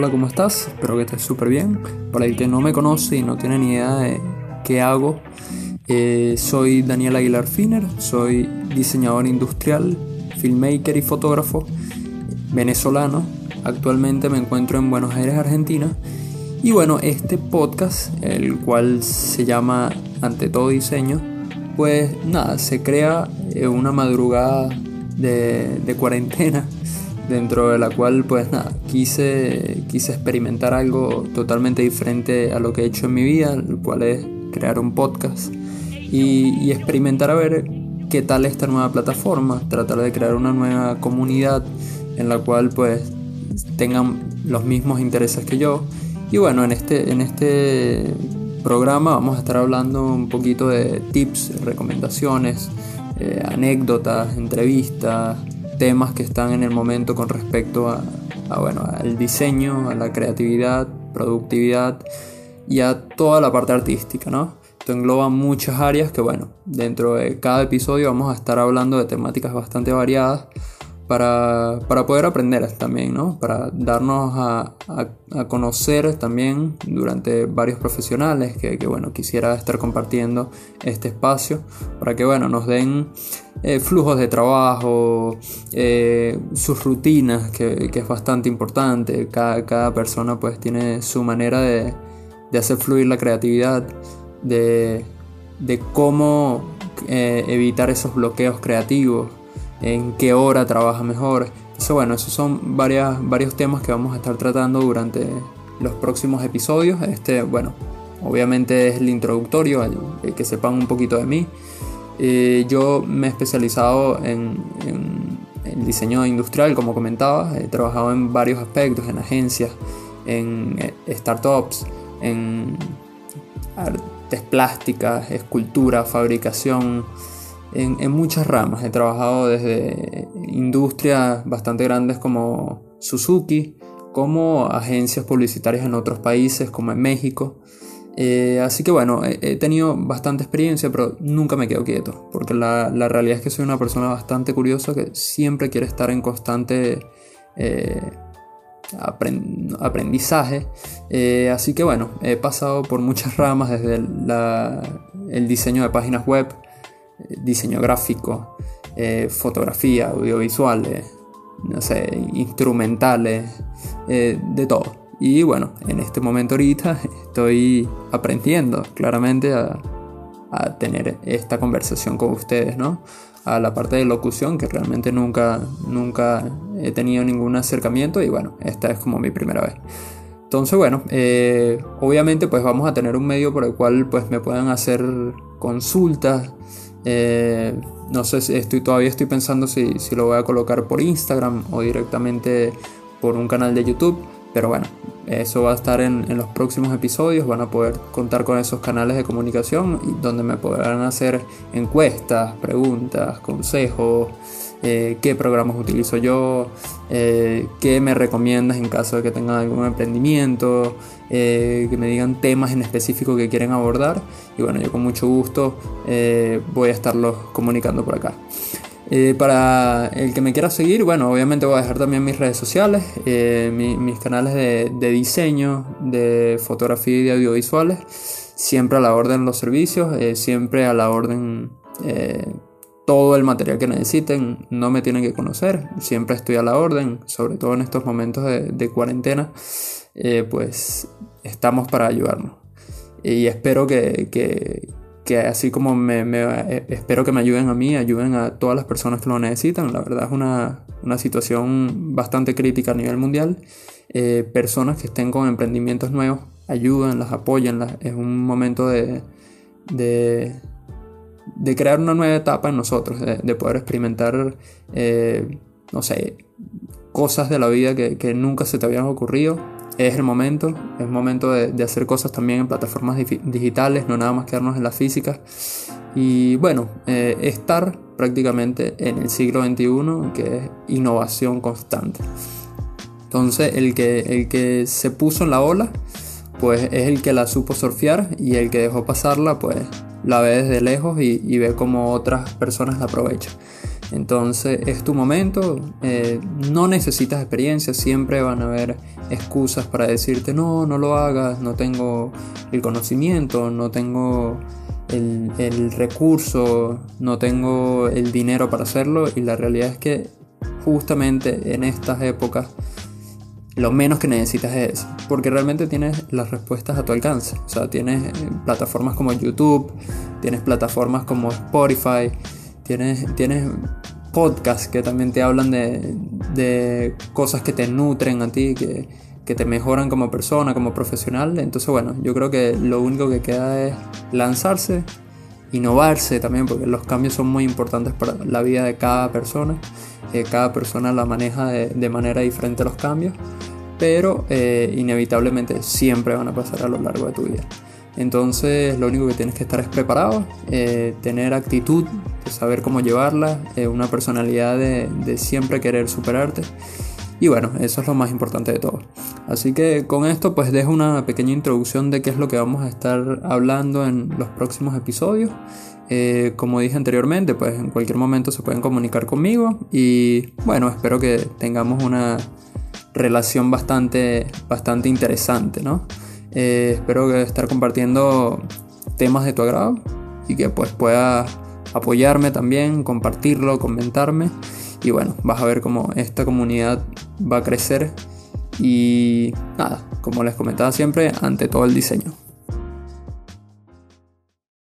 Hola, ¿cómo estás? Espero que estés súper bien. Para el que no me conoce y no tiene ni idea de qué hago, eh, soy Daniel Aguilar Finer, soy diseñador industrial, filmmaker y fotógrafo venezolano. Actualmente me encuentro en Buenos Aires, Argentina. Y bueno, este podcast, el cual se llama Ante todo diseño, pues nada, se crea una madrugada de, de cuarentena dentro de la cual pues nada, quise, quise experimentar algo totalmente diferente a lo que he hecho en mi vida, el cual es crear un podcast y, experimentar a ver qué tal esta nueva plataforma, tratar de crear una nueva comunidad en la cual pues tengan los mismos intereses que yo. Y bueno, en este, en este programa vamos a estar hablando un poquito de tips, recomendaciones, eh, anécdotas, entrevistas, temas que están en el momento con respecto a, bueno, al diseño, a la creatividad, productividad y a toda la parte artística, ¿no? Esto engloba muchas áreas que, bueno, dentro de cada episodio vamos a estar hablando de temáticas bastante variadas para, poder aprender también, ¿no? Para darnos a, conocer también durante varios profesionales que, bueno, quisiera estar compartiendo este espacio para que, bueno, nos den eh, flujos de trabajo, eh, sus rutinas, que, es bastante importante. Cada, persona pues tiene su manera de, hacer fluir la creatividad, de, cómo eh, evitar esos bloqueos creativos en qué hora trabaja mejor. Entonces, bueno, esos son varias, varios temas que vamos a estar tratando durante los próximos episodios. Este, bueno, obviamente es el introductorio, el, que sepan un poquito de mí. Eh, yo me he especializado en, en, diseño industrial, como comentaba. He trabajado en varios aspectos, en agencias, en eh, startups, en artes plásticas, escultura, fabricación en, muchas ramas. He trabajado desde industrias bastante grandes como Suzuki, como agencias publicitarias en otros países como en México. Eh, así que bueno, he, tenido bastante experiencia, pero nunca me quedo quieto, porque la, realidad es que soy una persona bastante curiosa que siempre quiere estar en constante eh, aprendizaje. Eh, así que bueno, he pasado por muchas ramas, desde el diseño de páginas web, diseño gráfico, eh, fotografía, audiovisuales, no sé, instrumentales, eh, de todo. Y bueno, en este momento ahorita estoy aprendiendo claramente a, tener esta conversación con ustedes, ¿no? A la parte de locución que realmente nunca, nunca he tenido ningún acercamiento y bueno, esta es como mi primera vez. Entonces, bueno, eh, obviamente pues vamos a tener un medio por el cual pues me puedan hacer consultas, eh, no sé si estoy, todavía estoy pensando si, lo voy a colocar por Instagram o directamente por un canal de YouTube. Pero bueno, eso va a estar en, en, los próximos episodios. Van a poder contar con esos canales de comunicación donde me podrán hacer encuestas, preguntas, consejos. Eh, qué programas utilizo yo, eh, qué me recomiendas en caso de que tengan algún emprendimiento, eh, que me digan temas en específico que quieren abordar. Y bueno, yo con mucho gusto voy a estarlos comunicando por acá. para el que me quiera seguir, bueno, obviamente voy a dejar también mis redes sociales, mis canales de, de, diseño, de fotografía y de audiovisuales, siempre a la orden los servicios, siempre a la orden todo el material que necesiten, no me tienen que conocer, siempre estoy a la orden, sobre todo en estos momentos de, cuarentena, eh, pues estamos para ayudarnos. Y espero que, que, así como me, eh, espero que me ayuden a mí, ayuden a todas las personas que lo necesitan. La verdad es una, una situación bastante crítica a nivel mundial. Eh, personas que estén con emprendimientos nuevos, ayuden, las apoyen, es un momento de de crear una nueva etapa en nosotros, de, poder experimentar, eh, no sé, cosas de la vida que, nunca se te habían ocurrido. Es el momento, es momento de, hacer cosas también en plataformas digitales, no nada más quedarnos en la física. Y bueno, eh, estar prácticamente en el siglo XXI, que es innovación constante. Entonces, el que, el que se puso en la ola, pues es el que la supo surfear y el que dejó pasarla, pues la ve desde lejos y, ve cómo otras personas la aprovechan. Entonces es tu momento, eh, no necesitas experiencia, siempre van a haber excusas para decirte no, no lo hagas, no tengo el conocimiento, no tengo el, el recurso, no tengo el dinero para hacerlo y la realidad es que justamente en estas épocas lo menos que necesitas es eso, porque realmente tienes las respuestas a tu alcance. O sea, tienes eh, plataformas como YouTube, tienes plataformas como Spotify, tienes, tienes podcasts que también te hablan de, cosas que te nutren a ti, que, que te mejoran como persona, como profesional. Entonces, bueno, yo creo que lo único que queda es lanzarse, innovarse también, porque los cambios son muy importantes para la vida de cada persona. Eh, cada persona la maneja de, de, manera diferente los cambios pero eh, inevitablemente siempre van a pasar a lo largo de tu vida. Entonces lo único que tienes que estar es preparado, eh, tener actitud, saber cómo llevarla, eh, una personalidad de, siempre querer superarte. Y bueno, eso es lo más importante de todo. Así que con esto pues dejo una pequeña introducción de qué es lo que vamos a estar hablando en los próximos episodios. como dije anteriormente, pues en cualquier momento se pueden comunicar conmigo y bueno, espero que tengamos una relación bastante, bastante interesante, ¿no? Eh, espero estar compartiendo temas de tu agrado y que pues puedas apoyarme también, compartirlo, comentarme y bueno, vas a ver cómo esta comunidad va a crecer y nada, como les comentaba siempre, ante todo el diseño.